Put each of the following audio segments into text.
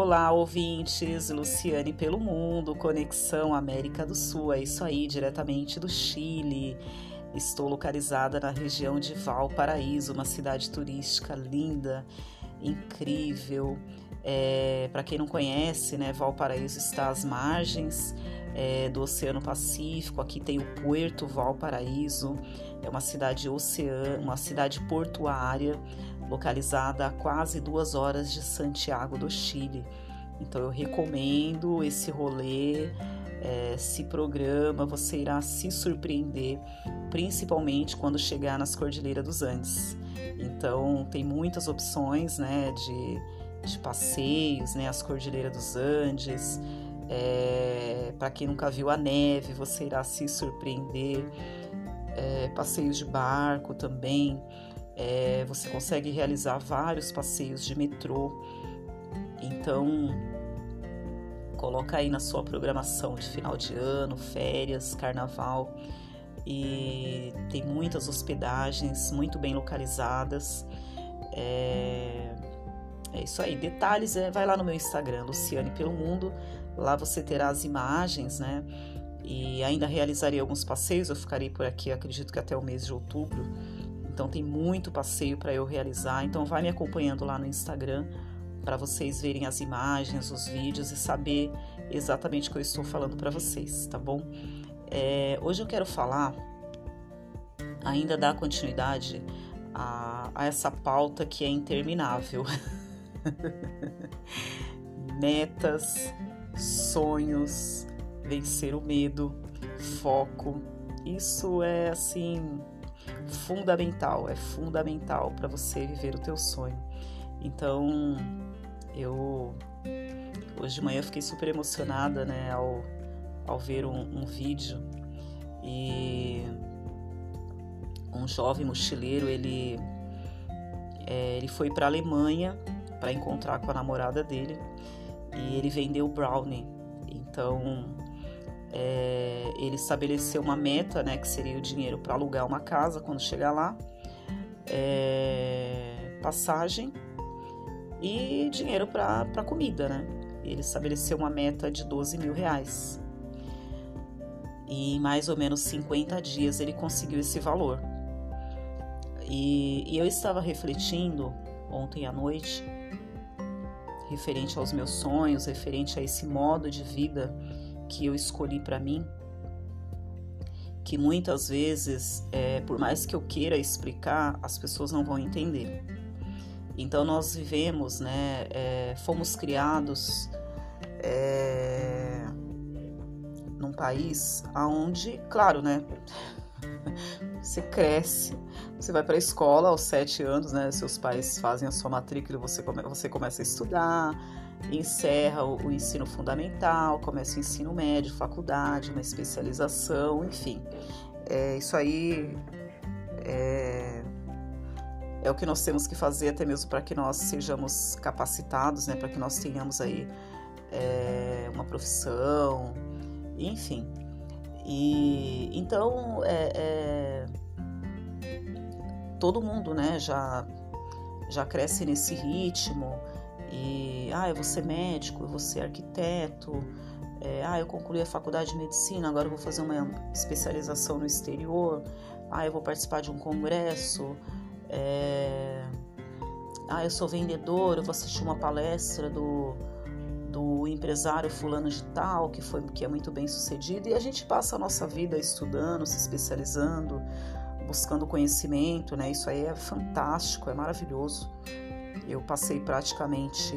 Olá, ouvintes, Luciane pelo Mundo, Conexão América do Sul, é isso aí, diretamente do Chile. Estou localizada na região de Valparaíso, uma cidade turística linda, incrível. É, Para quem não conhece, né, Valparaíso está às margens é, do Oceano Pacífico. Aqui tem o Puerto Valparaíso, é uma cidade oceana, uma cidade portuária localizada a quase duas horas de Santiago do Chile. Então eu recomendo esse rolê, é, se programa, você irá se surpreender, principalmente quando chegar nas Cordilheiras dos Andes. Então tem muitas opções, né, de, de passeios, né, as Cordilheiras dos Andes. É, Para quem nunca viu a neve, você irá se surpreender. É, passeios de barco também. É, você consegue realizar vários passeios de metrô. Então, coloca aí na sua programação de final de ano, férias, carnaval. E tem muitas hospedagens muito bem localizadas. É, é isso aí. Detalhes é vai lá no meu Instagram, Luciane pelo Mundo. Lá você terá as imagens, né? E ainda realizarei alguns passeios. Eu ficarei por aqui, acredito que até o mês de outubro então tem muito passeio para eu realizar. Então vai me acompanhando lá no Instagram para vocês verem as imagens, os vídeos e saber exatamente o que eu estou falando para vocês, tá bom? É, hoje eu quero falar, ainda dar continuidade a, a essa pauta que é interminável. Metas, sonhos, vencer o medo, foco. Isso é assim fundamental, é fundamental para você viver o teu sonho. Então, eu hoje de manhã fiquei super emocionada, né, ao, ao ver um, um vídeo e um jovem mochileiro, ele é, ele foi para a Alemanha para encontrar com a namorada dele e ele vendeu brownie. Então, é, ele estabeleceu uma meta, né, que seria o dinheiro para alugar uma casa quando chegar lá, é, passagem e dinheiro para comida, né? Ele estabeleceu uma meta de 12 mil reais. E em mais ou menos 50 dias ele conseguiu esse valor. E, e eu estava refletindo ontem à noite, referente aos meus sonhos, referente a esse modo de vida que eu escolhi para mim, que muitas vezes, é, por mais que eu queira explicar, as pessoas não vão entender. Então nós vivemos, né, é, fomos criados é, num país aonde, claro, né, você cresce, você vai para a escola aos sete anos, né, seus pais fazem a sua matrícula, você come, você começa a estudar, encerra o, ensino fundamental, começa o ensino médio, faculdade, uma especialização, enfim. É, isso aí é, é o que nós temos que fazer até mesmo para que nós sejamos capacitados, né, para que nós tenhamos aí é, uma profissão, enfim. E então é, é, todo mundo, né, já já cresce nesse ritmo. E, ah, eu vou ser médico, eu vou ser arquiteto, é, ah, eu concluí a faculdade de medicina, agora eu vou fazer uma especialização no exterior, ah, eu vou participar de um congresso, é, ah, eu sou vendedor, eu vou assistir uma palestra do, do empresário fulano de tal, que, foi, que é muito bem sucedido, e a gente passa a nossa vida estudando, se especializando, buscando conhecimento, né? Isso aí é fantástico, é maravilhoso. Eu passei praticamente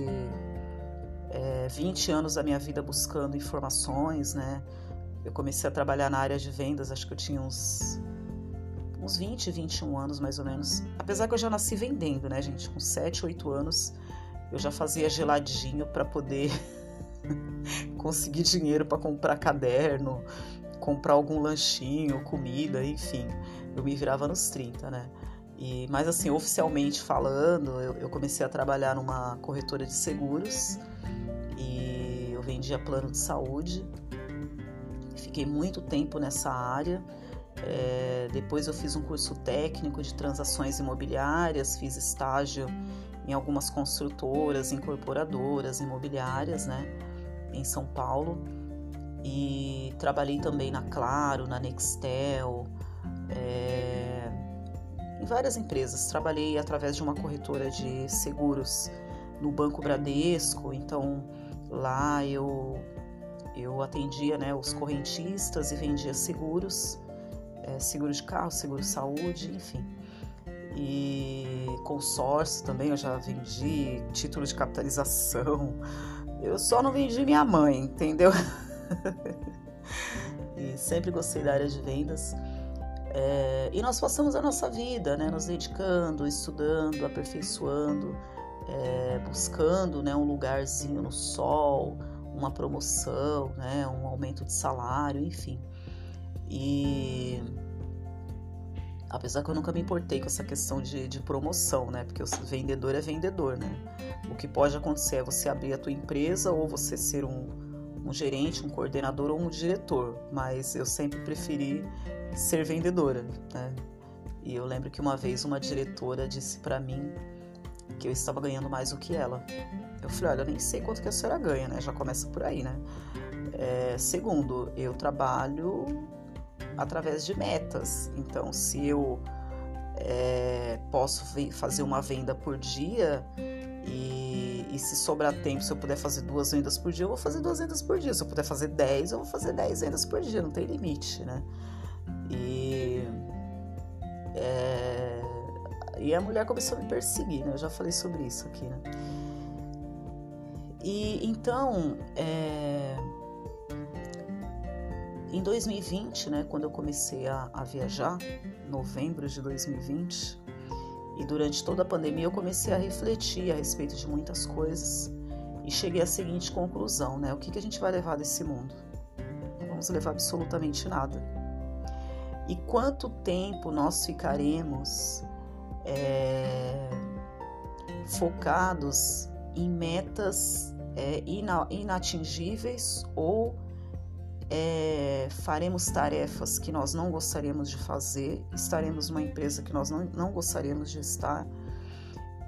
é, 20 anos da minha vida buscando informações, né? Eu comecei a trabalhar na área de vendas, acho que eu tinha uns, uns 20, 21 anos mais ou menos. Apesar que eu já nasci vendendo, né, gente? Com 7, 8 anos eu já fazia geladinho para poder conseguir dinheiro para comprar caderno, comprar algum lanchinho, comida, enfim. Eu me virava nos 30, né? E, mas assim, oficialmente falando, eu, eu, comecei a trabalhar numa corretora de seguros e eu vendia plano de saúde. Fiquei muito tempo nessa área. É, depois eu fiz um curso técnico de transações imobiliárias, fiz estágio em algumas construtoras, incorporadoras, imobiliárias, né, em São Paulo. E trabalhei também na Claro, na Nextel, é, em várias empresas. Trabalhei através de uma corretora de seguros no Banco Bradesco, então lá eu eu atendia né, os correntistas e vendia seguros, é, seguro de carro, seguro de saúde, enfim. E consórcio também eu já vendi, título de capitalização. Eu só não vendi minha mãe, entendeu? e sempre gostei da área de vendas. É, e nós passamos a nossa vida, né, nos dedicando, estudando, aperfeiçoando, é, buscando né, um lugarzinho no sol, uma promoção, né, um aumento de salário, enfim. E apesar que eu nunca me importei com essa questão de, de promoção, né, porque o vendedor é vendedor, né. O que pode acontecer é você abrir a tua empresa ou você ser um, um gerente, um coordenador ou um diretor, mas eu sempre preferi ser vendedora, né? E eu lembro que uma vez uma diretora disse para mim que eu estava ganhando mais do que ela. Eu falei, olha, eu nem sei quanto que a senhora ganha, né? Já começa por aí, né? É, segundo, eu trabalho através de metas. Então, se eu é, posso fazer uma venda por dia e, e, se sobrar tempo, se eu puder fazer duas vendas por dia, eu vou fazer duas vendas por dia. Se eu puder fazer dez, eu vou fazer dez vendas por dia. Não tem limite, né? E, é, e a mulher começou a me perseguir, né? Eu já falei sobre isso aqui, né? E então, é, em 2020, né, quando eu comecei a, a viajar, novembro de 2020, e durante toda a pandemia eu comecei a refletir a respeito de muitas coisas e cheguei à seguinte conclusão, né? O que, que a gente vai levar desse mundo? Não vamos levar absolutamente nada. E quanto tempo nós ficaremos é, focados em metas é, inatingíveis ou é, faremos tarefas que nós não gostaríamos de fazer, estaremos numa empresa que nós não, não gostaríamos de estar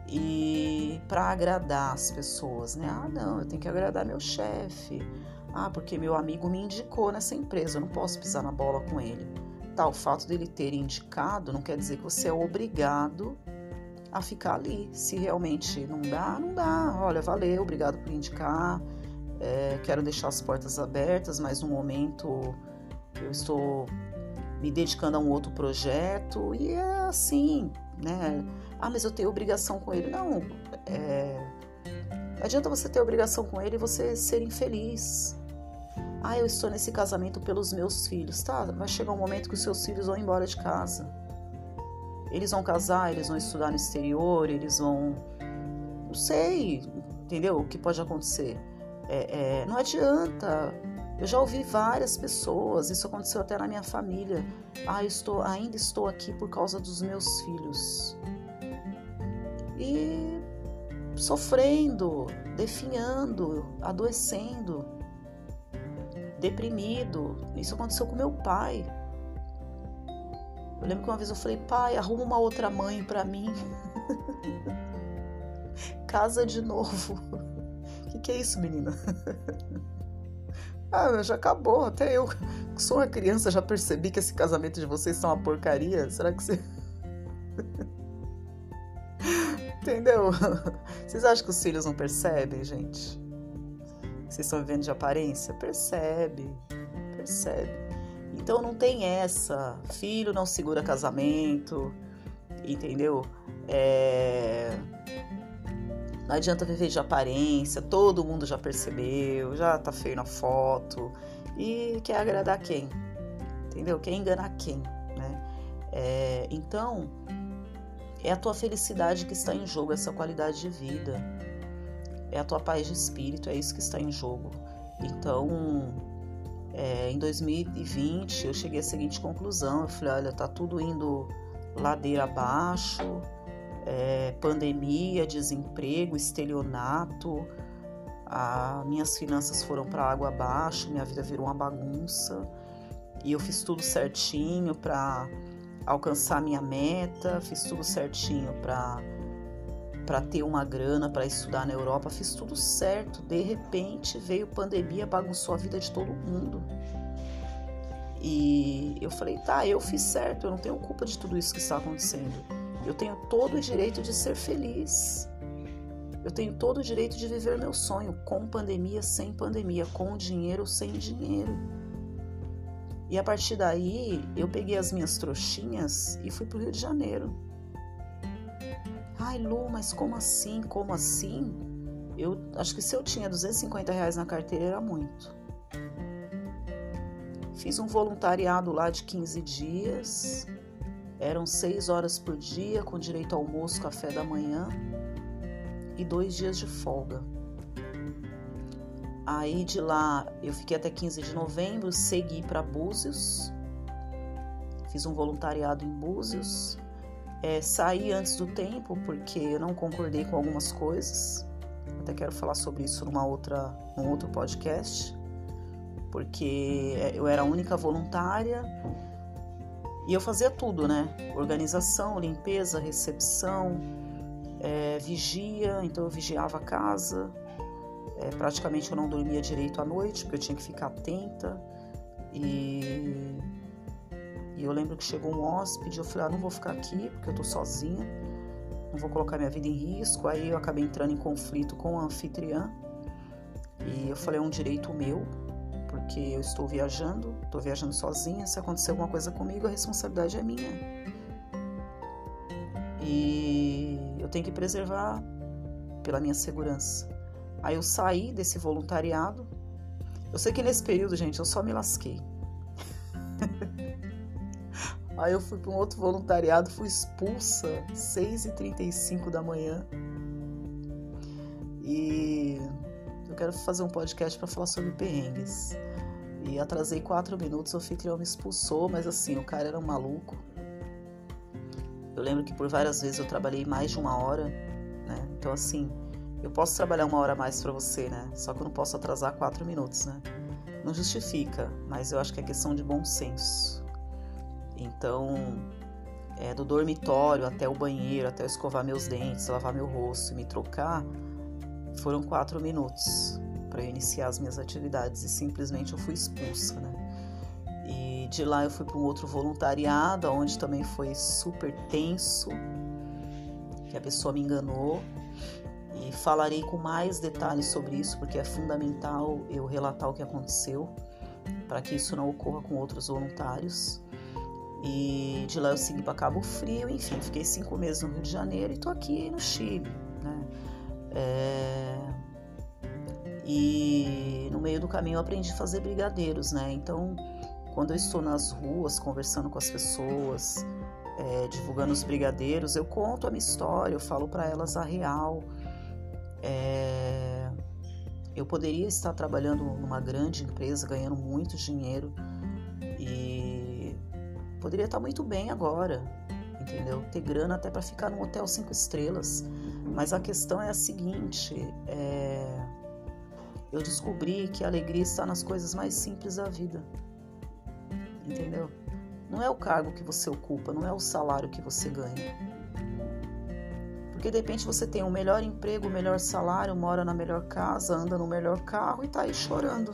e para agradar as pessoas, né? Ah, não, eu tenho que agradar meu chefe. Ah, porque meu amigo me indicou nessa empresa, eu não posso pisar na bola com ele. Tá, o fato dele ter indicado não quer dizer que você é obrigado a ficar ali. Se realmente não dá, não dá. Olha, valeu, obrigado por indicar. É, quero deixar as portas abertas, mas no momento eu estou me dedicando a um outro projeto e é assim, né? Ah, mas eu tenho obrigação com ele. Não, é... não adianta você ter obrigação com ele e você ser infeliz. Ah, eu estou nesse casamento pelos meus filhos. Tá, vai chegar um momento que os seus filhos vão embora de casa. Eles vão casar, eles vão estudar no exterior, eles vão. Não sei, entendeu? O que pode acontecer. É, é, não adianta. Eu já ouvi várias pessoas, isso aconteceu até na minha família. Ah, eu estou, ainda estou aqui por causa dos meus filhos. E sofrendo, definhando, adoecendo deprimido. Isso aconteceu com meu pai. Eu lembro que uma vez eu falei, pai, arruma uma outra mãe para mim. Casa de novo. O que, que é isso, menina? ah, já acabou. Até eu, que sou uma criança, já percebi que esse casamento de vocês está uma porcaria. Será que você. Entendeu? Vocês acham que os filhos não percebem, gente? Vocês estão vivendo de aparência? Percebe, percebe. Então não tem essa. Filho não segura casamento, entendeu? É... Não adianta viver de aparência, todo mundo já percebeu, já tá feio na foto. E quer agradar quem? Entendeu? Quer enganar quem? Né? É... Então, é a tua felicidade que está em jogo, essa qualidade de vida é a tua paz de espírito, é isso que está em jogo. Então, é, em 2020, eu cheguei à seguinte conclusão: eu falei, olha, tá tudo indo ladeira abaixo, é, pandemia, desemprego, estelionato, a, minhas finanças foram para água abaixo, minha vida virou uma bagunça e eu fiz tudo certinho para alcançar minha meta, fiz tudo certinho para para ter uma grana para estudar na Europa, fiz tudo certo. De repente veio pandemia, bagunçou a vida de todo mundo. E eu falei, tá, eu fiz certo, eu não tenho culpa de tudo isso que está acontecendo. Eu tenho todo o direito de ser feliz. Eu tenho todo o direito de viver meu sonho, com pandemia, sem pandemia, com dinheiro, sem dinheiro. E a partir daí, eu peguei as minhas trouxinhas e fui pro Rio de Janeiro. Ai, Lu, mas como assim? Como assim? Eu acho que se eu tinha 250 reais na carteira era muito. Fiz um voluntariado lá de 15 dias. Eram seis horas por dia, com direito ao almoço, café da manhã e dois dias de folga. Aí de lá eu fiquei até 15 de novembro, segui para Búzios, fiz um voluntariado em Búzios, é, saí antes do tempo porque eu não concordei com algumas coisas. Até quero falar sobre isso numa outra, num outro podcast, porque é, eu era a única voluntária e eu fazia tudo, né? Organização, limpeza, recepção, é, vigia, então eu vigiava a casa. É, praticamente eu não dormia direito à noite, porque eu tinha que ficar atenta. E, e eu lembro que chegou um hóspede, eu falei, ah, não vou ficar aqui, porque eu tô sozinha, não vou colocar minha vida em risco. Aí eu acabei entrando em conflito com a anfitriã. E eu falei, é um direito meu, porque eu estou viajando, estou viajando sozinha, se acontecer alguma coisa comigo, a responsabilidade é minha. E eu tenho que preservar pela minha segurança. Aí eu saí desse voluntariado. Eu sei que nesse período, gente, eu só me lasquei. Aí eu fui para um outro voluntariado, fui expulsa 6h35 da manhã. E eu quero fazer um podcast para falar sobre perrengues. E atrasei quatro minutos, o anfitrião me expulsou, mas assim, o cara era um maluco. Eu lembro que por várias vezes eu trabalhei mais de uma hora, né? Então, assim, eu posso trabalhar uma hora a mais para você, né? Só que eu não posso atrasar quatro minutos, né? Não justifica, mas eu acho que é questão de bom senso. Então, é, do dormitório até o banheiro, até eu escovar meus dentes, lavar meu rosto e me trocar, foram quatro minutos para eu iniciar as minhas atividades e simplesmente eu fui expulsa, né? de lá eu fui para um outro voluntariado, onde também foi super tenso, que a pessoa me enganou. E falarei com mais detalhes sobre isso, porque é fundamental eu relatar o que aconteceu, para que isso não ocorra com outros voluntários. E de lá eu segui para Cabo Frio, enfim, fiquei cinco meses no Rio de Janeiro e tô aqui no Chile, né? É... E no meio do caminho eu aprendi a fazer brigadeiros, né? Então quando eu estou nas ruas conversando com as pessoas, é, divulgando os brigadeiros, eu conto a minha história, eu falo para elas a real. É, eu poderia estar trabalhando numa grande empresa, ganhando muito dinheiro poderia estar muito bem agora, entendeu? Ter grana até para ficar num hotel cinco estrelas. Mas a questão é a seguinte: é, eu descobri que a alegria está nas coisas mais simples da vida entendeu? Não é o cargo que você ocupa, não é o salário que você ganha. Porque de repente você tem o um melhor emprego, o um melhor salário, mora na melhor casa, anda no melhor carro e tá aí chorando.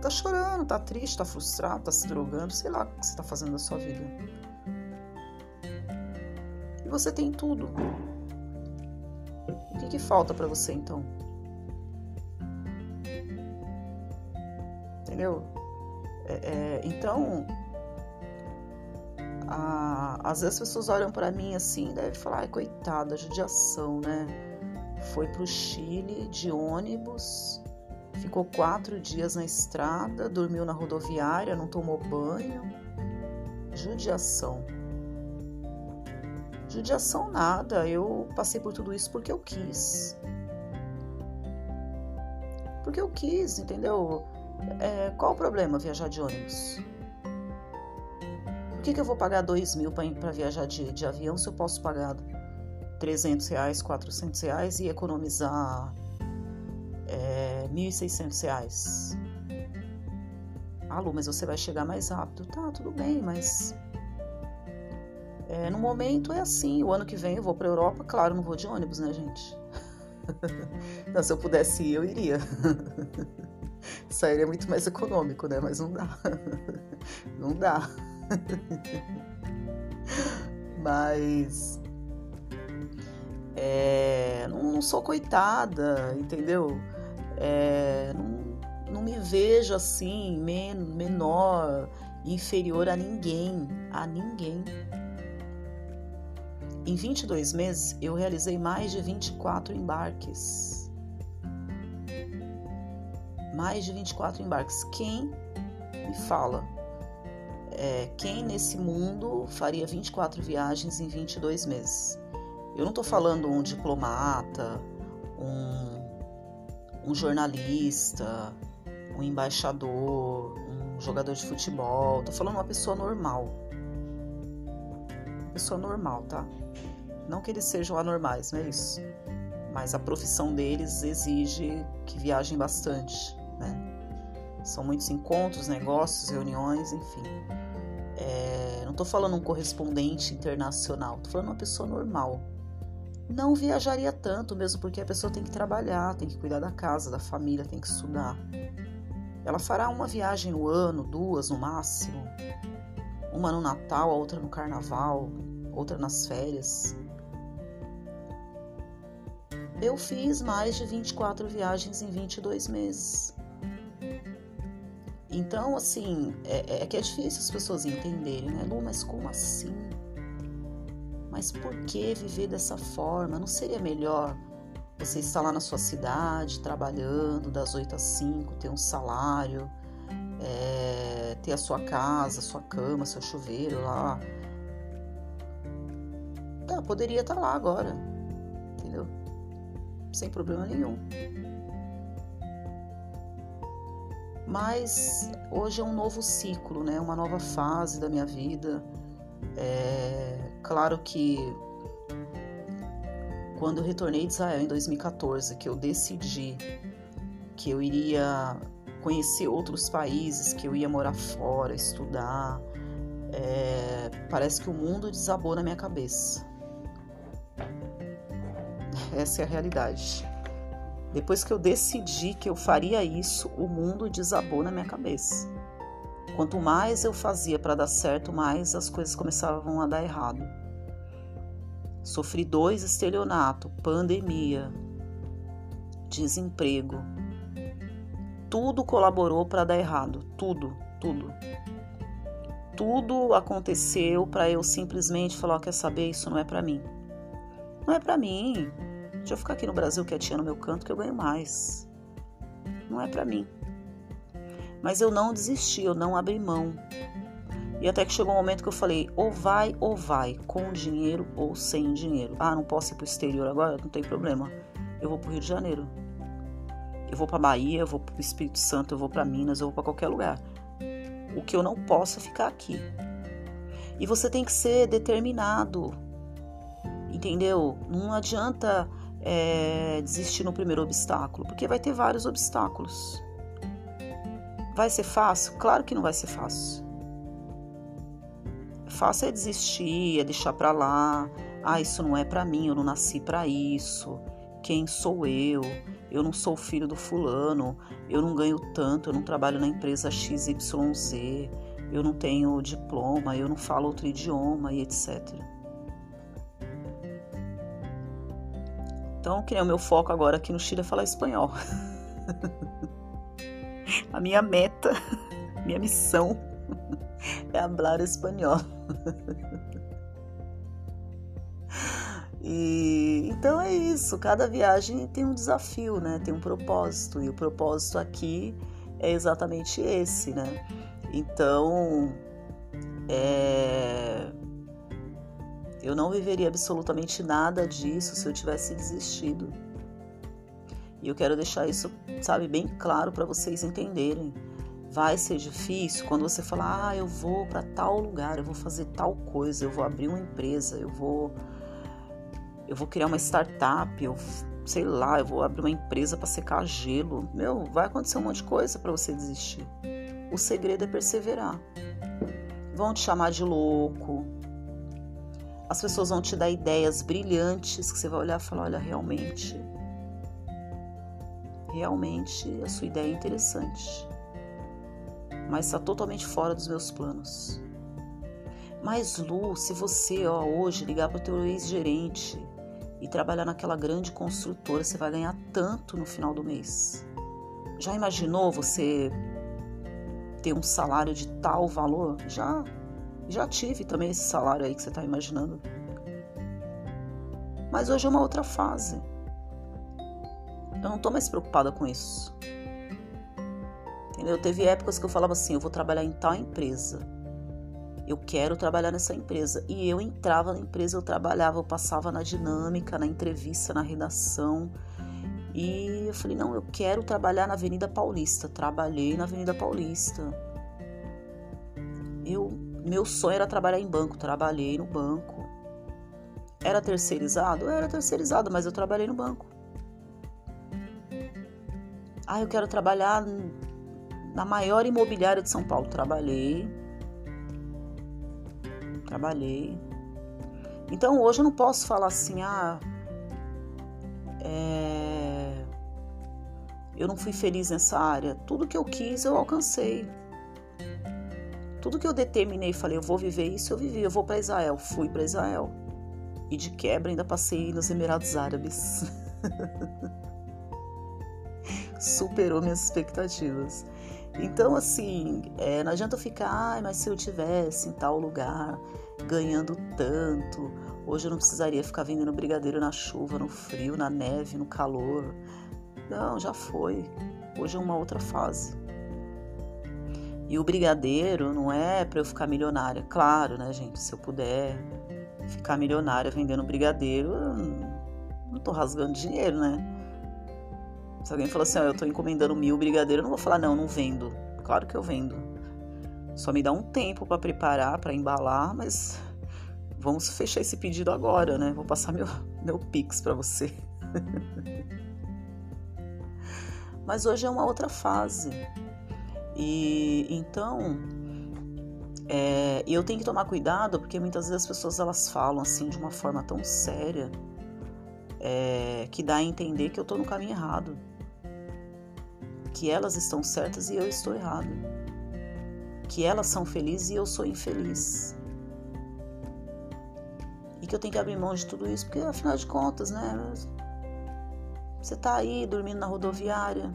Tá chorando, tá triste, tá frustrado, tá se drogando, sei lá o que você tá fazendo da sua vida. E você tem tudo. O que, que falta para você então? Entendeu? É, é, então, a, às vezes as pessoas olham para mim assim, deve falar, ai, coitada, judiação, né? Foi para o Chile de ônibus, ficou quatro dias na estrada, dormiu na rodoviária, não tomou banho. Judiação. Judiação nada, eu passei por tudo isso porque eu quis. Porque eu quis, entendeu? É, qual o problema viajar de ônibus? Por que, que eu vou pagar dois mil para viajar de, de avião se eu posso pagar 300 reais, 400 reais e economizar é, 1.600 reais? Ah, Lu, mas você vai chegar mais rápido. Tá, tudo bem, mas É, no momento é assim. O ano que vem eu vou para Europa, claro, não vou de ônibus, né, gente? Então, se eu pudesse ir, eu iria. Sairia muito mais econômico, né? Mas não dá. Não dá. Mas. É, não, não, sou coitada, entendeu? É, não, não me vejo assim, men menor, inferior a ninguém. A ninguém. Em 22 meses, eu realizei mais de 24 embarques. Mais de 24 embarques. Quem me fala? É, quem nesse mundo faria 24 viagens em 22 meses? Eu não estou falando um diplomata, um, um jornalista, um embaixador, um jogador de futebol. Estou falando uma pessoa normal. Uma pessoa normal, tá? Não que eles sejam anormais, não é isso. Mas a profissão deles exige que viajem bastante, né? São muitos encontros, negócios, reuniões, enfim. É, não estou falando um correspondente internacional, estou falando uma pessoa normal. Não viajaria tanto, mesmo porque a pessoa tem que trabalhar, tem que cuidar da casa, da família, tem que estudar. Ela fará uma viagem no ano, duas no máximo. Uma no Natal, a outra no Carnaval, outra nas férias. Eu fiz mais de 24 viagens em 22 meses. Então, assim, é, é, que é difícil as pessoas entenderem, né? Lu, mas como assim? Mas por que viver dessa forma? Não seria melhor você estar lá na sua cidade, trabalhando das 8 às 5, ter um salário, é, ter a sua casa, sua cama, seu chuveiro lá? Tá, poderia estar lá agora, entendeu? sem problema nenhum. Mas hoje é um novo ciclo, né? Uma nova fase da minha vida. É claro que quando eu retornei de Israel em 2014, que eu decidi que eu iria conhecer outros países, que eu ia morar fora, estudar, é, parece que o mundo desabou na minha cabeça. Essa é a realidade. Depois que eu decidi que eu faria isso, o mundo desabou na minha cabeça. Quanto mais eu fazia para dar certo, mais as coisas começavam a dar errado. Sofri dois estelionatos, pandemia, desemprego. Tudo colaborou para dar errado, tudo, tudo. Tudo aconteceu para eu simplesmente falar, quer saber, isso não é para mim. Não é para mim. Deixa eu ficar aqui no Brasil quietinha no meu canto que eu ganho mais. Não é para mim. Mas eu não desisti, eu não abri mão. E até que chegou um momento que eu falei: ou vai ou vai, com dinheiro ou sem dinheiro. Ah, não posso ir pro exterior agora? Não tem problema. Eu vou pro Rio de Janeiro. Eu vou para Bahia, eu vou pro Espírito Santo, eu vou para Minas, eu vou para qualquer lugar. O que eu não posso é ficar aqui. E você tem que ser determinado. Entendeu? Não adianta é, desistir no primeiro obstáculo, porque vai ter vários obstáculos. Vai ser fácil? Claro que não vai ser fácil. Fácil é desistir, é deixar para lá. Ah, isso não é para mim, eu não nasci para isso. Quem sou eu? Eu não sou filho do fulano, eu não ganho tanto, eu não trabalho na empresa XYZ, eu não tenho diploma, eu não falo outro idioma e etc. Então, que é o meu foco agora aqui no Chile é falar espanhol. A minha meta, minha missão é falar espanhol. E então é isso, cada viagem tem um desafio, né? Tem um propósito, e o propósito aqui é exatamente esse, né? Então, é, eu não viveria absolutamente nada disso se eu tivesse desistido. E eu quero deixar isso, sabe, bem claro para vocês entenderem. Vai ser difícil quando você falar: "Ah, eu vou para tal lugar, eu vou fazer tal coisa, eu vou abrir uma empresa, eu vou eu vou criar uma startup, eu sei lá, eu vou abrir uma empresa para secar gelo". Meu, vai acontecer um monte de coisa para você desistir. O segredo é perseverar. Vão te chamar de louco, as pessoas vão te dar ideias brilhantes que você vai olhar e falar: olha, realmente, realmente a sua ideia é interessante, mas está totalmente fora dos meus planos. Mas Lu, se você ó, hoje ligar para o teu ex-gerente e trabalhar naquela grande construtora, você vai ganhar tanto no final do mês. Já imaginou você ter um salário de tal valor? Já, já tive também esse salário aí que você está imaginando. Mas hoje é uma outra fase. Eu não estou mais preocupada com isso. Entendeu? Teve épocas que eu falava assim: eu vou trabalhar em tal empresa eu quero trabalhar nessa empresa. E eu entrava na empresa, eu trabalhava, eu passava na dinâmica, na entrevista, na redação. E eu falei: não, eu quero trabalhar na Avenida Paulista. Trabalhei na Avenida Paulista. Eu, meu sonho era trabalhar em banco, trabalhei no banco. Era terceirizado? Era terceirizado, mas eu trabalhei no banco. Ah, eu quero trabalhar na maior imobiliária de São Paulo. Trabalhei trabalhei. Então hoje eu não posso falar assim, ah, é, eu não fui feliz nessa área. Tudo que eu quis eu alcancei. Tudo que eu determinei, falei, eu vou viver isso, eu vivi. Eu vou para Israel, fui para Israel. E de quebra ainda passei nos Emirados Árabes. Superou minhas expectativas. Então, assim, é, não adianta ficar, ah, mas se eu tivesse em tal lugar, ganhando tanto, hoje eu não precisaria ficar vendendo brigadeiro na chuva, no frio, na neve, no calor. Não, já foi. Hoje é uma outra fase. E o brigadeiro não é para eu ficar milionária. Claro, né, gente? Se eu puder ficar milionária vendendo brigadeiro, eu não tô rasgando dinheiro, né? Se alguém falar assim, ó, eu tô encomendando mil brigadeiros, eu não vou falar, não, não vendo. Claro que eu vendo. Só me dá um tempo para preparar, para embalar, mas vamos fechar esse pedido agora, né? Vou passar meu, meu Pix para você. mas hoje é uma outra fase. E então, é, eu tenho que tomar cuidado porque muitas vezes as pessoas elas falam assim de uma forma tão séria é, que dá a entender que eu tô no caminho errado que elas estão certas e eu estou errado, que elas são felizes e eu sou infeliz. E que eu tenho que abrir mão de tudo isso, porque afinal de contas, né? Você tá aí dormindo na rodoviária,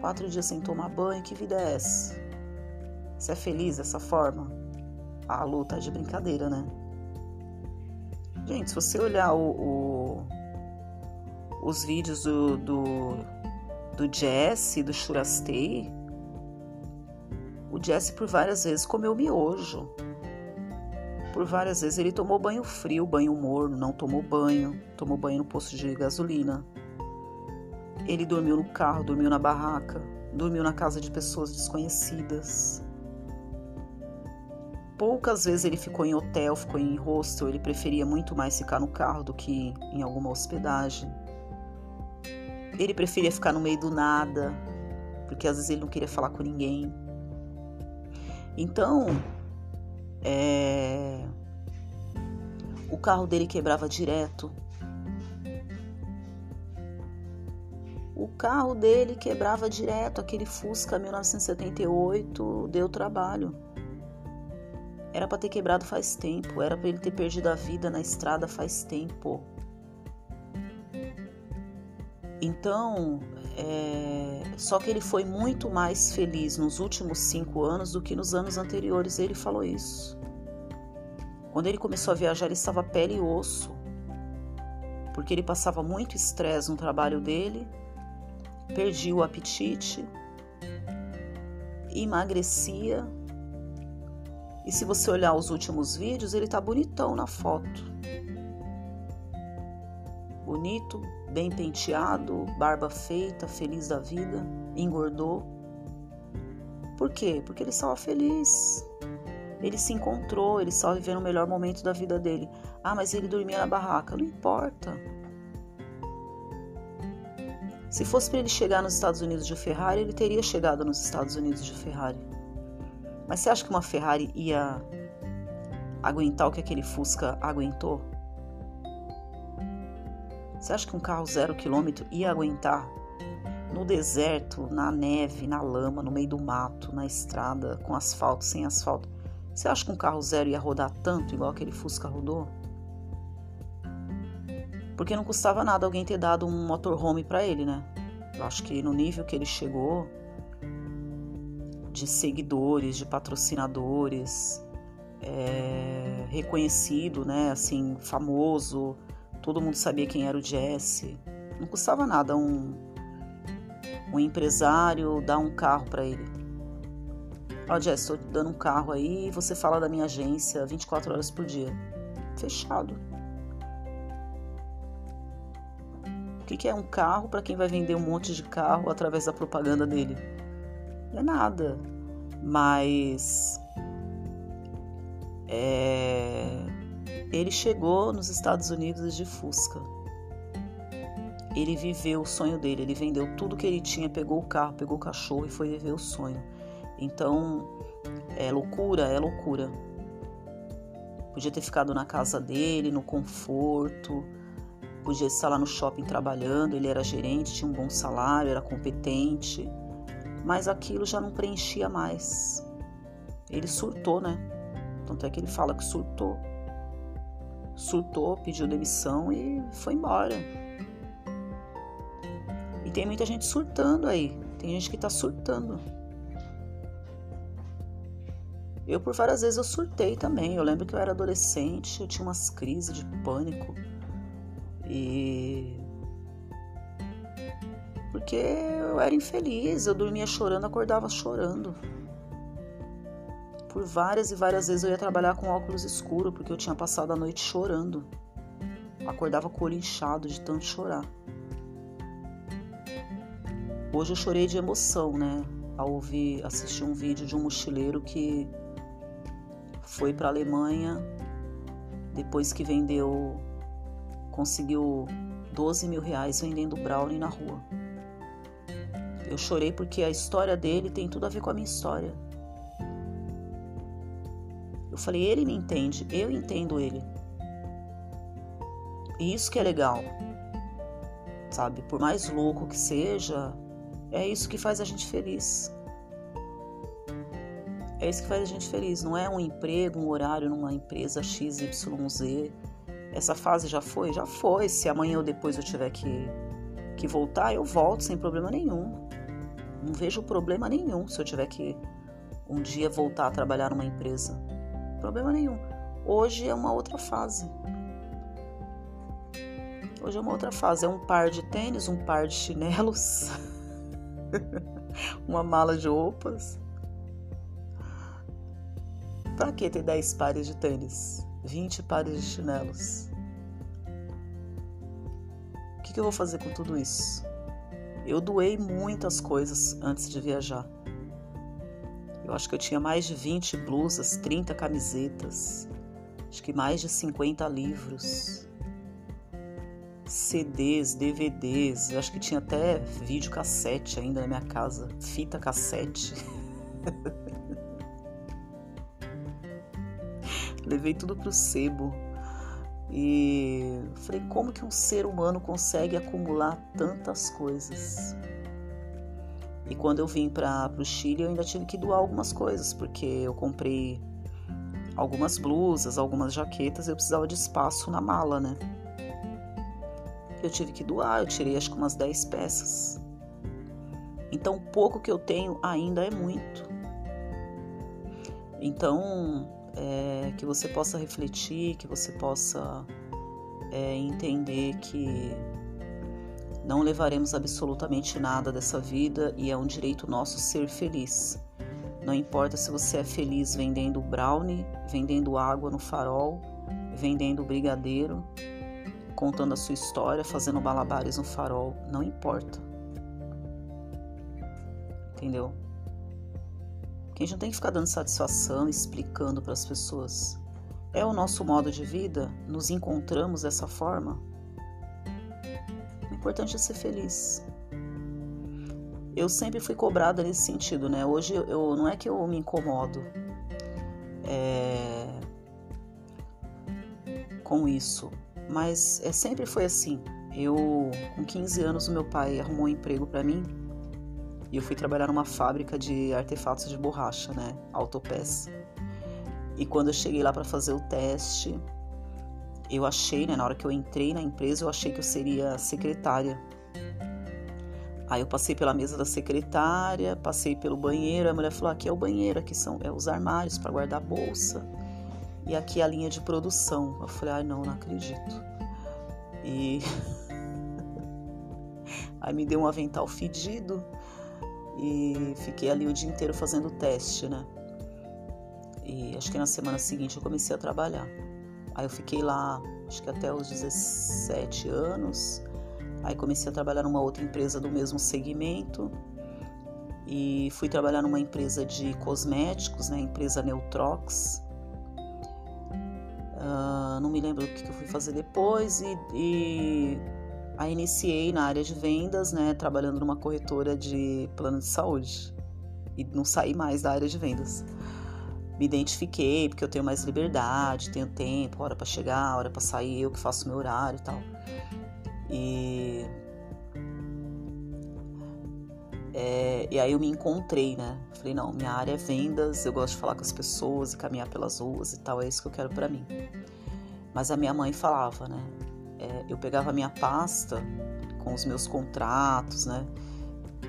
quatro dias sem tomar banho, que vida é essa? Você é feliz dessa forma? A ah, luta tá de brincadeira, né? Gente, se você olhar o, o, os vídeos do, do do Jesse, do Churastei, o Jesse por várias vezes comeu miojo. Por várias vezes ele tomou banho frio, banho morno, não tomou banho, tomou banho no posto de gasolina. Ele dormiu no carro, dormiu na barraca, dormiu na casa de pessoas desconhecidas. Poucas vezes ele ficou em hotel, ficou em hostel, ele preferia muito mais ficar no carro do que em alguma hospedagem. Ele preferia ficar no meio do nada, porque às vezes ele não queria falar com ninguém. Então, é... o carro dele quebrava direto. O carro dele quebrava direto, aquele Fusca 1978 deu trabalho. Era para ter quebrado faz tempo, era para ele ter perdido a vida na estrada faz tempo. Então, é... só que ele foi muito mais feliz nos últimos cinco anos do que nos anos anteriores. Ele falou isso. Quando ele começou a viajar, ele estava pele e osso, porque ele passava muito estresse no trabalho dele, perdia o apetite, emagrecia. E se você olhar os últimos vídeos, ele tá bonitão na foto. Bonito, bem penteado, barba feita, feliz da vida, engordou. Por quê? Porque ele estava feliz. Ele se encontrou, ele estava vivendo o melhor momento da vida dele. Ah, mas ele dormia na barraca. Não importa. Se fosse para ele chegar nos Estados Unidos de Ferrari, ele teria chegado nos Estados Unidos de Ferrari. Mas você acha que uma Ferrari ia aguentar o que aquele Fusca aguentou? Você acha que um carro zero quilômetro ia aguentar no deserto, na neve, na lama, no meio do mato, na estrada, com asfalto, sem asfalto? Você acha que um carro zero ia rodar tanto igual aquele Fusca rodou? Porque não custava nada alguém ter dado um motorhome para ele, né? Eu acho que no nível que ele chegou, de seguidores, de patrocinadores, é, reconhecido, né? Assim, famoso, todo mundo sabia quem era o Jesse. Não custava nada um, um empresário dar um carro para ele. Ó, oh, Jesse, estou dando um carro aí, você fala da minha agência 24 horas por dia. Fechado. O que é um carro para quem vai vender um monte de carro através da propaganda dele? Não é nada. Mas é, ele chegou nos Estados Unidos de Fusca. Ele viveu o sonho dele, ele vendeu tudo que ele tinha, pegou o carro, pegou o cachorro e foi viver o sonho. Então, é loucura, é loucura. Podia ter ficado na casa dele, no conforto, podia estar lá no shopping trabalhando, ele era gerente, tinha um bom salário, era competente, mas aquilo já não preenchia mais. Ele surtou, né? Tanto é que ele fala que surtou. Surtou, pediu demissão e foi embora. E tem muita gente surtando aí. Tem gente que tá surtando. Eu, por várias vezes, eu surtei também. Eu lembro que eu era adolescente, eu tinha umas crises de pânico. E. Porque eu era infeliz, eu dormia chorando, acordava chorando. Por várias e várias vezes eu ia trabalhar com óculos escuros, porque eu tinha passado a noite chorando. Acordava com o olho inchado de tanto chorar. Hoje eu chorei de emoção, né? Ao ouvir, assistir um vídeo de um mochileiro que foi para a Alemanha depois que vendeu conseguiu 12 mil reais vendendo brownie na rua. Eu chorei porque a história dele tem tudo a ver com a minha história. Eu falei, ele me entende, eu entendo ele. E isso que é legal. Sabe, por mais louco que seja, é isso que faz a gente feliz. É isso que faz a gente feliz. Não é um emprego, um horário numa empresa XYZ essa fase já foi? Já foi. Se amanhã ou depois eu tiver que, que voltar, eu volto sem problema nenhum. Não vejo problema nenhum se eu tiver que um dia voltar a trabalhar numa empresa. Problema nenhum. Hoje é uma outra fase. Hoje é uma outra fase. É um par de tênis, um par de chinelos, uma mala de roupas. Pra que ter 10 pares de tênis? 20 pares de chinelos. O que, que eu vou fazer com tudo isso? Eu doei muitas coisas antes de viajar. Eu acho que eu tinha mais de 20 blusas, 30 camisetas, acho que mais de 50 livros, CDs, DVDs, eu acho que tinha até vídeo cassete ainda na minha casa, fita cassete. levei tudo pro sebo. E falei, como que um ser humano consegue acumular tantas coisas? E quando eu vim para o Chile, eu ainda tive que doar algumas coisas, porque eu comprei algumas blusas, algumas jaquetas, eu precisava de espaço na mala, né? Eu tive que doar, eu tirei acho que umas 10 peças. Então, pouco que eu tenho ainda é muito. Então, é, que você possa refletir, que você possa é, entender que não levaremos absolutamente nada dessa vida e é um direito nosso ser feliz. Não importa se você é feliz vendendo brownie, vendendo água no farol, vendendo brigadeiro, contando a sua história, fazendo balabares no farol, não importa. Entendeu? que a gente não tem que ficar dando satisfação, explicando para as pessoas. É o nosso modo de vida, nos encontramos dessa forma. Importante é ser feliz. Eu sempre fui cobrada nesse sentido, né? Hoje eu não é que eu me incomodo. É... com isso, mas é, sempre foi assim. Eu, com 15 anos, o meu pai arrumou um emprego para mim e eu fui trabalhar numa fábrica de artefatos de borracha, né? Autopeça. E quando eu cheguei lá para fazer o teste, eu achei, né, na hora que eu entrei na empresa, eu achei que eu seria secretária. Aí eu passei pela mesa da secretária, passei pelo banheiro, a mulher falou: aqui é o banheiro, aqui são é os armários para guardar bolsa. E aqui é a linha de produção. Eu falei: ai, não, não acredito. E aí me deu um avental fedido e fiquei ali o dia inteiro fazendo teste, né? E acho que na semana seguinte eu comecei a trabalhar. Aí eu fiquei lá, acho que até os 17 anos. Aí comecei a trabalhar numa outra empresa do mesmo segmento e fui trabalhar numa empresa de cosméticos, né, empresa Neutrox. Uh, não me lembro o que eu fui fazer depois e, e aí iniciei na área de vendas, né, trabalhando numa corretora de plano de saúde e não saí mais da área de vendas. Me identifiquei porque eu tenho mais liberdade, tenho tempo, hora para chegar, hora para sair, eu que faço meu horário e tal. E é, e aí eu me encontrei, né? Falei, não, minha área é vendas, eu gosto de falar com as pessoas e caminhar pelas ruas e tal, é isso que eu quero para mim. Mas a minha mãe falava, né? É, eu pegava a minha pasta com os meus contratos, né?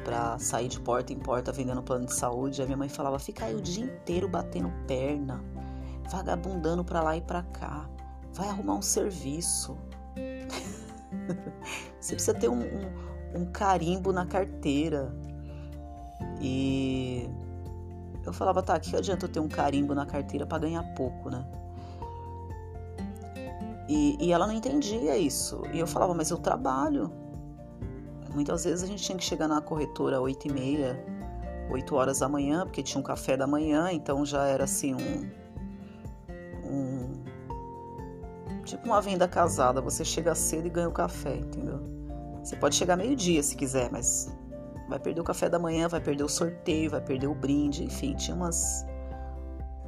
Pra sair de porta em porta vendendo plano de saúde. A minha mãe falava, fica aí o dia inteiro batendo perna, vagabundando pra lá e pra cá, vai arrumar um serviço. Você precisa ter um, um, um carimbo na carteira. E eu falava, tá, que adianta eu ter um carimbo na carteira para ganhar pouco, né? E, e, ela não entendia isso. E eu falava, mas eu trabalho. Muitas vezes a gente tinha que chegar na corretora às 8 e meia, 8 horas da manhã, porque tinha um café da manhã, então já era assim um, um Tipo uma venda casada, você chega cedo e ganha o café, entendeu? Você pode chegar meio-dia se quiser, mas vai perder o café da manhã, vai perder o sorteio, vai perder o brinde, enfim, tinha umas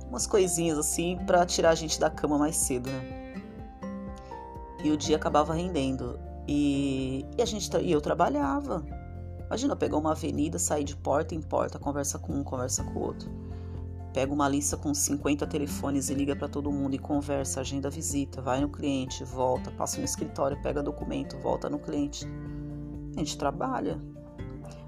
umas coisinhas assim para tirar a gente da cama mais cedo, né? E o dia acabava rendendo. E, e a gente e eu trabalhava. Imagina eu pegar uma avenida, sair de porta em porta, conversa com um, conversa com o outro pega uma lista com 50 telefones e liga para todo mundo e conversa, agenda visita, vai no cliente, volta, passa no escritório, pega documento, volta no cliente. A gente trabalha.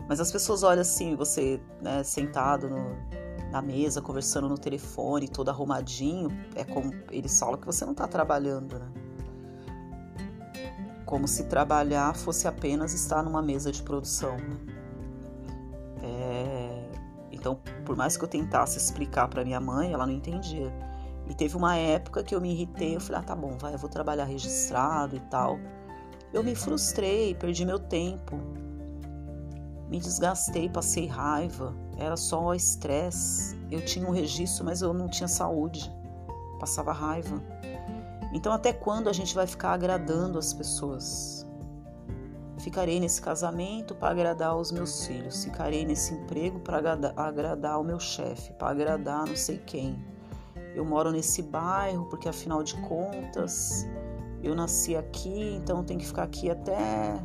Mas as pessoas olham assim, você né, sentado no, na mesa, conversando no telefone, todo arrumadinho, é como eles falam que você não está trabalhando, né? Como se trabalhar fosse apenas estar numa mesa de produção. É, então, por mais que eu tentasse explicar para minha mãe, ela não entendia. E teve uma época que eu me irritei, eu falei: "Ah, tá bom, vai, eu vou trabalhar registrado e tal". Eu me frustrei, perdi meu tempo. Me desgastei, passei raiva, era só estresse. Eu tinha um registro, mas eu não tinha saúde. Passava raiva. Então, até quando a gente vai ficar agradando as pessoas? Ficarei nesse casamento para agradar os meus filhos. Ficarei nesse emprego para agradar o meu chefe, para agradar não sei quem. Eu moro nesse bairro porque, afinal de contas, eu nasci aqui, então tenho que ficar aqui até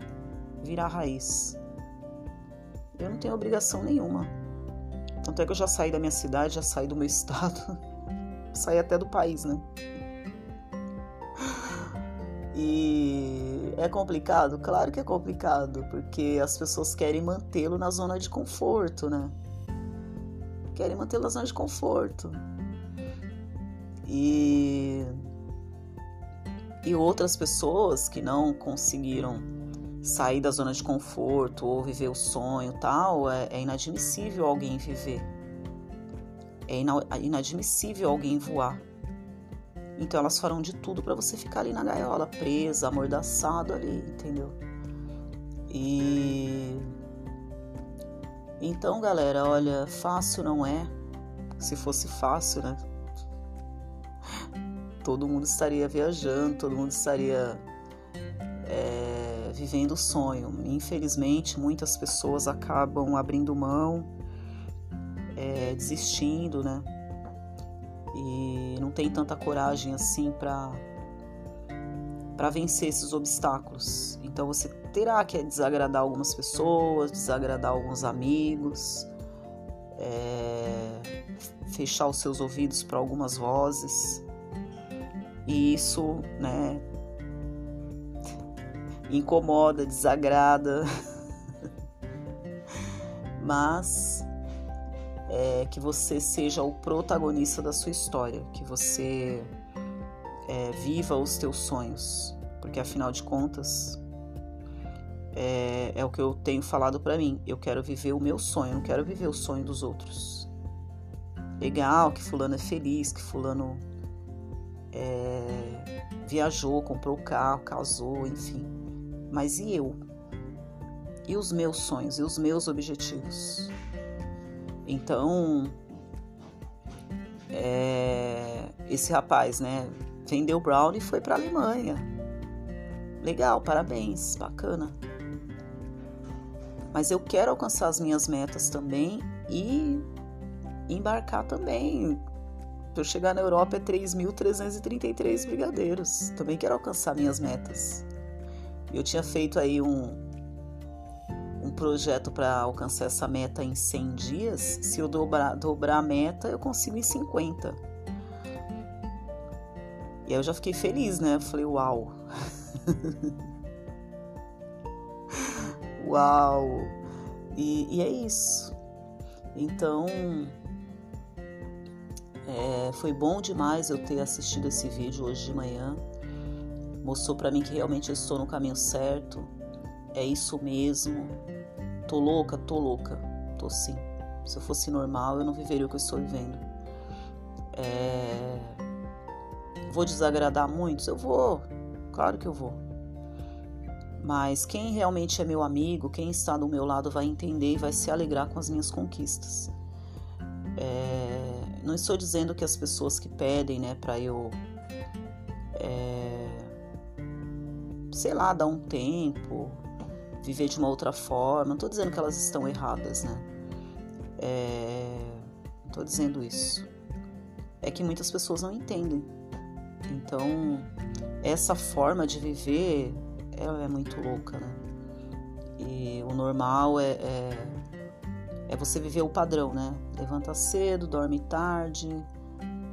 virar raiz. Eu não tenho obrigação nenhuma. Tanto é que eu já saí da minha cidade, já saí do meu estado, saí até do país, né? E é complicado? Claro que é complicado, porque as pessoas querem mantê-lo na zona de conforto, né? Querem mantê-lo na zona de conforto. E e outras pessoas que não conseguiram sair da zona de conforto ou viver o sonho tal, é, é inadmissível alguém viver. É inadmissível alguém voar. Então elas farão de tudo para você ficar ali na gaiola, presa, amordaçado ali, entendeu? E então, galera, olha, fácil não é. Se fosse fácil, né? Todo mundo estaria viajando, todo mundo estaria é, vivendo o sonho. Infelizmente, muitas pessoas acabam abrindo mão, é, desistindo, né? E não tem tanta coragem assim para para vencer esses obstáculos. Então você terá que desagradar algumas pessoas, desagradar alguns amigos, é, fechar os seus ouvidos para algumas vozes. E isso, né, incomoda, desagrada. Mas é, que você seja o protagonista da sua história, que você é, viva os teus sonhos, porque afinal de contas é, é o que eu tenho falado para mim. Eu quero viver o meu sonho, não quero viver o sonho dos outros. Legal que fulano é feliz, que fulano é, viajou, comprou carro, casou, enfim. Mas e eu? E os meus sonhos? E os meus objetivos? Então, é, esse rapaz, né, vendeu Brown e foi para a Alemanha. Legal, parabéns, bacana. Mas eu quero alcançar as minhas metas também e embarcar também. Para eu chegar na Europa é 3.333 brigadeiros. Também quero alcançar minhas metas. Eu tinha feito aí um, um projeto para alcançar essa meta em 100 dias. Se eu dobrar, dobrar a meta, eu consigo em 50. E aí eu já fiquei feliz, né? Eu falei, uau! uau! E, e, é isso. Então, é, foi bom demais eu ter assistido esse vídeo hoje de manhã. Mostrou para mim que realmente eu estou no caminho certo. É isso mesmo. Tô louca, tô louca. Tô sim. Se eu fosse normal, eu não viveria o que eu estou vivendo. É Vou desagradar muitos? Eu vou, claro que eu vou. Mas quem realmente é meu amigo, quem está do meu lado, vai entender e vai se alegrar com as minhas conquistas. É, não estou dizendo que as pessoas que pedem, né, para eu, é, sei lá, dar um tempo, viver de uma outra forma, não estou dizendo que elas estão erradas, né? É, não estou dizendo isso. É que muitas pessoas não entendem então, essa forma de viver ela é muito louca, né? E o normal é, é, é, você viver o padrão, né? Levanta cedo, dorme tarde,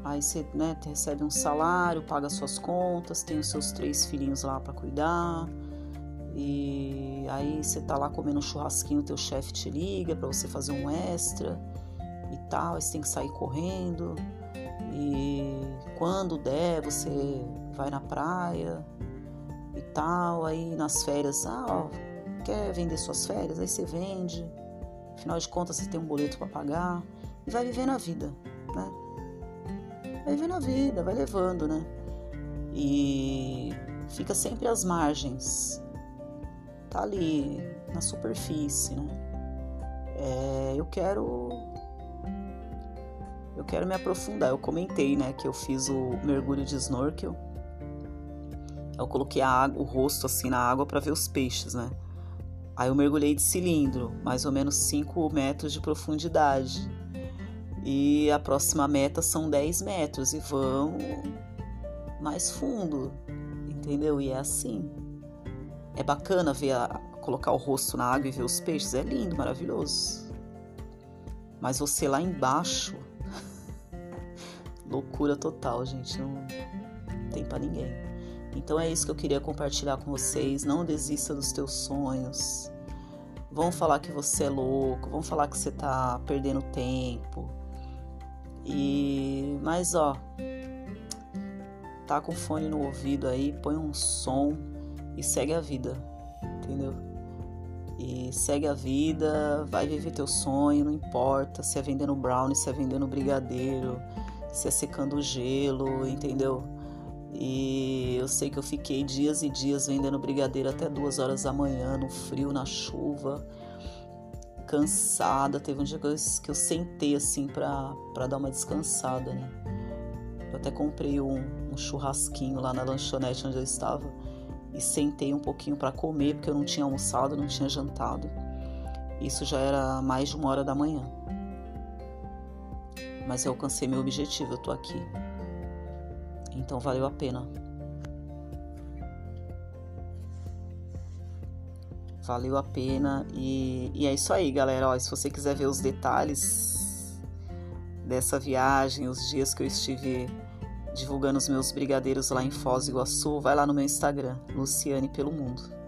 aí você né, recebe um salário, paga suas contas, tem os seus três filhinhos lá para cuidar. E aí você tá lá comendo um churrasquinho, teu chefe te liga para você fazer um extra e tal, aí você tem que sair correndo. E quando der, você vai na praia e tal. Aí nas férias, ah, ó, quer vender suas férias? Aí você vende. Afinal de contas, você tem um boleto para pagar. E vai vivendo a vida, né? Vai vivendo a vida, vai levando, né? E fica sempre às margens. Tá ali na superfície, né? É, eu quero eu quero me aprofundar. Eu comentei, né, que eu fiz o mergulho de snorkel. Eu coloquei a água, o rosto assim na água para ver os peixes, né? Aí eu mergulhei de cilindro, mais ou menos 5 metros de profundidade. E a próxima meta são 10 metros e vamos mais fundo, entendeu? E é assim. É bacana ver a, colocar o rosto na água e ver os peixes, é lindo, maravilhoso. Mas você lá embaixo loucura total, gente. Não tem para ninguém. Então é isso que eu queria compartilhar com vocês. Não desista dos teus sonhos. Vão falar que você é louco, vão falar que você tá perdendo tempo. E mas ó, tá com fone no ouvido aí, põe um som e segue a vida, entendeu? E segue a vida, vai viver teu sonho, não importa se é vendendo brownie, se é vendendo brigadeiro, se é secando gelo, entendeu? E eu sei que eu fiquei dias e dias vendendo brigadeiro até duas horas da manhã, no frio, na chuva, cansada. Teve um dia que eu, que eu sentei assim pra dar uma descansada, né? Eu até comprei um, um churrasquinho lá na lanchonete onde eu estava e sentei um pouquinho para comer, porque eu não tinha almoçado, não tinha jantado. Isso já era mais de uma hora da manhã. Mas eu alcancei meu objetivo, eu tô aqui. Então valeu a pena. Valeu a pena e, e é isso aí, galera. Ó, se você quiser ver os detalhes dessa viagem, os dias que eu estive divulgando os meus brigadeiros lá em Foz do Iguaçu, vai lá no meu Instagram, Luciane pelo Mundo.